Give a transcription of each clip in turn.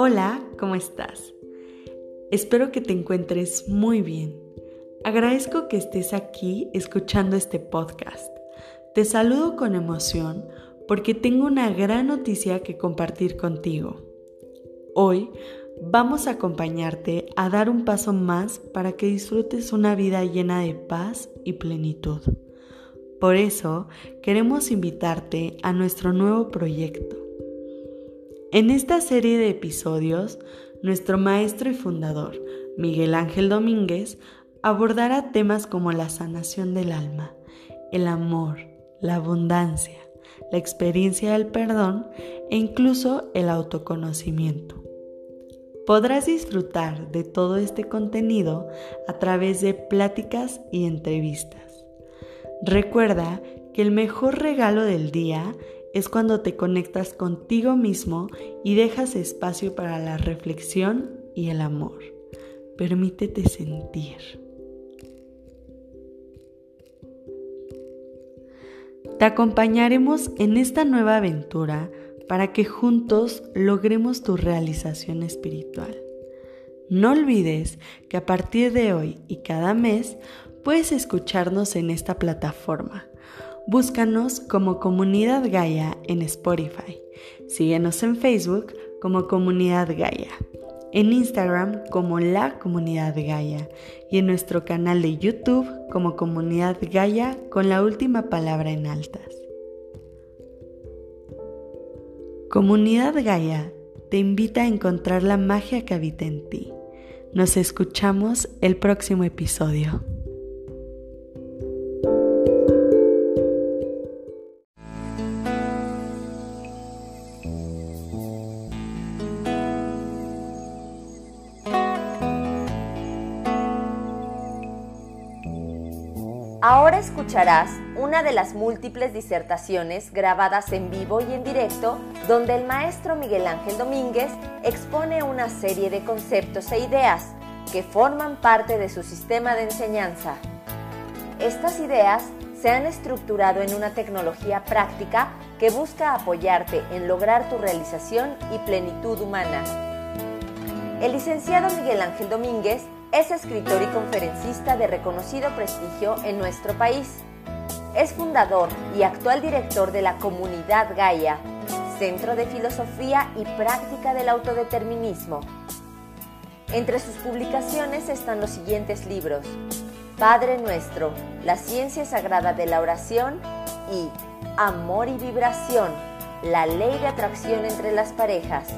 Hola, ¿cómo estás? Espero que te encuentres muy bien. Agradezco que estés aquí escuchando este podcast. Te saludo con emoción porque tengo una gran noticia que compartir contigo. Hoy vamos a acompañarte a dar un paso más para que disfrutes una vida llena de paz y plenitud. Por eso queremos invitarte a nuestro nuevo proyecto. En esta serie de episodios, nuestro maestro y fundador, Miguel Ángel Domínguez, abordará temas como la sanación del alma, el amor, la abundancia, la experiencia del perdón e incluso el autoconocimiento. Podrás disfrutar de todo este contenido a través de pláticas y entrevistas. Recuerda que el mejor regalo del día es cuando te conectas contigo mismo y dejas espacio para la reflexión y el amor. Permítete sentir. Te acompañaremos en esta nueva aventura para que juntos logremos tu realización espiritual. No olvides que a partir de hoy y cada mes puedes escucharnos en esta plataforma. Búscanos como Comunidad Gaia en Spotify. Síguenos en Facebook como Comunidad Gaia, en Instagram como La Comunidad Gaia y en nuestro canal de YouTube como Comunidad Gaia con la última palabra en altas. Comunidad Gaia te invita a encontrar la magia que habita en ti. Nos escuchamos el próximo episodio. Ahora escucharás una de las múltiples disertaciones grabadas en vivo y en directo donde el maestro Miguel Ángel Domínguez expone una serie de conceptos e ideas que forman parte de su sistema de enseñanza. Estas ideas se han estructurado en una tecnología práctica que busca apoyarte en lograr tu realización y plenitud humana. El licenciado Miguel Ángel Domínguez es escritor y conferencista de reconocido prestigio en nuestro país. Es fundador y actual director de la Comunidad Gaia, Centro de Filosofía y Práctica del Autodeterminismo. Entre sus publicaciones están los siguientes libros. Padre Nuestro, la ciencia sagrada de la oración y Amor y Vibración, la ley de atracción entre las parejas.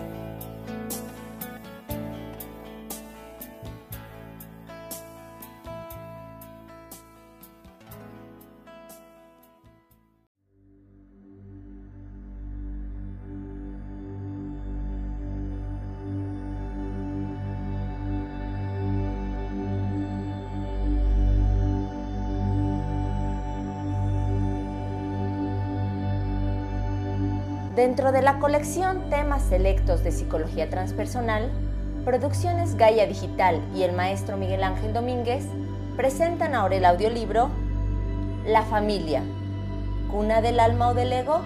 Dentro de la colección Temas Selectos de Psicología Transpersonal, Producciones Gaia Digital y el maestro Miguel Ángel Domínguez presentan ahora el audiolibro La familia, cuna del alma o del ego,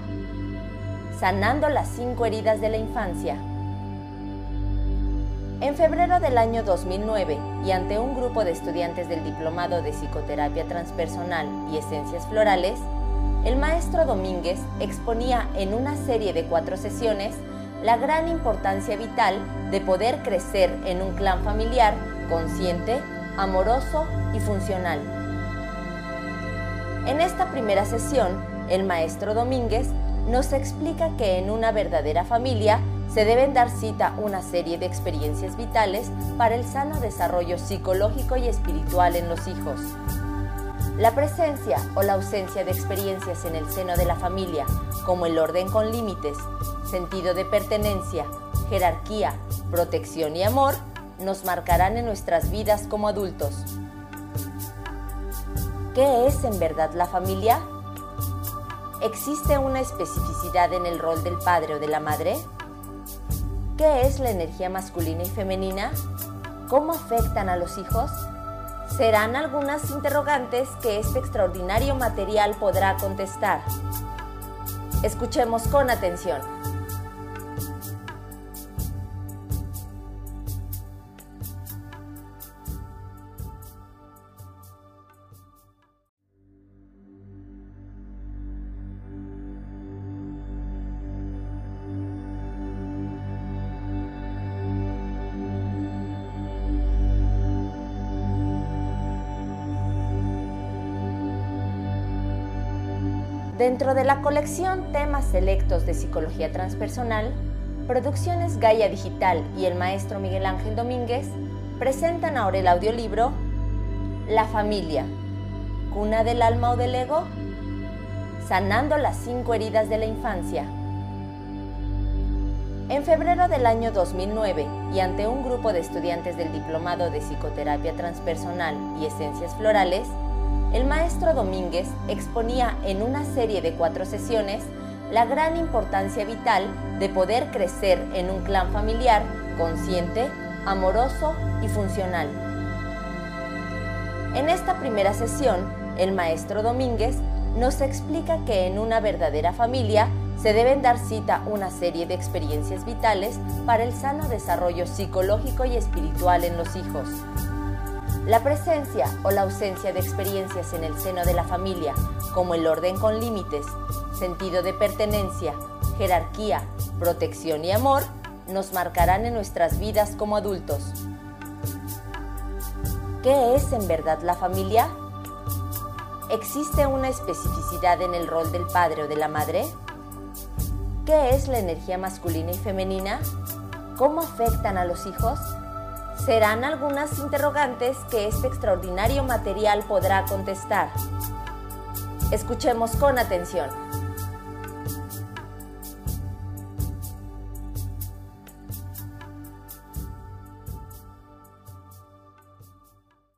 sanando las cinco heridas de la infancia. En febrero del año 2009 y ante un grupo de estudiantes del Diplomado de Psicoterapia Transpersonal y Esencias Florales, el maestro Domínguez exponía en una serie de cuatro sesiones la gran importancia vital de poder crecer en un clan familiar consciente, amoroso y funcional. En esta primera sesión, el maestro Domínguez nos explica que en una verdadera familia se deben dar cita una serie de experiencias vitales para el sano desarrollo psicológico y espiritual en los hijos. La presencia o la ausencia de experiencias en el seno de la familia, como el orden con límites, sentido de pertenencia, jerarquía, protección y amor, nos marcarán en nuestras vidas como adultos. ¿Qué es en verdad la familia? ¿Existe una especificidad en el rol del padre o de la madre? ¿Qué es la energía masculina y femenina? ¿Cómo afectan a los hijos? Serán algunas interrogantes que este extraordinario material podrá contestar. Escuchemos con atención. Dentro de la colección Temas Selectos de Psicología Transpersonal, Producciones Gaia Digital y el maestro Miguel Ángel Domínguez presentan ahora el audiolibro La familia, cuna del alma o del ego, sanando las cinco heridas de la infancia. En febrero del año 2009 y ante un grupo de estudiantes del Diplomado de Psicoterapia Transpersonal y Esencias Florales, el maestro Domínguez exponía en una serie de cuatro sesiones la gran importancia vital de poder crecer en un clan familiar consciente, amoroso y funcional. En esta primera sesión, el maestro Domínguez nos explica que en una verdadera familia se deben dar cita una serie de experiencias vitales para el sano desarrollo psicológico y espiritual en los hijos. La presencia o la ausencia de experiencias en el seno de la familia, como el orden con límites, sentido de pertenencia, jerarquía, protección y amor, nos marcarán en nuestras vidas como adultos. ¿Qué es en verdad la familia? ¿Existe una especificidad en el rol del padre o de la madre? ¿Qué es la energía masculina y femenina? ¿Cómo afectan a los hijos? Serán algunas interrogantes que este extraordinario material podrá contestar. Escuchemos con atención.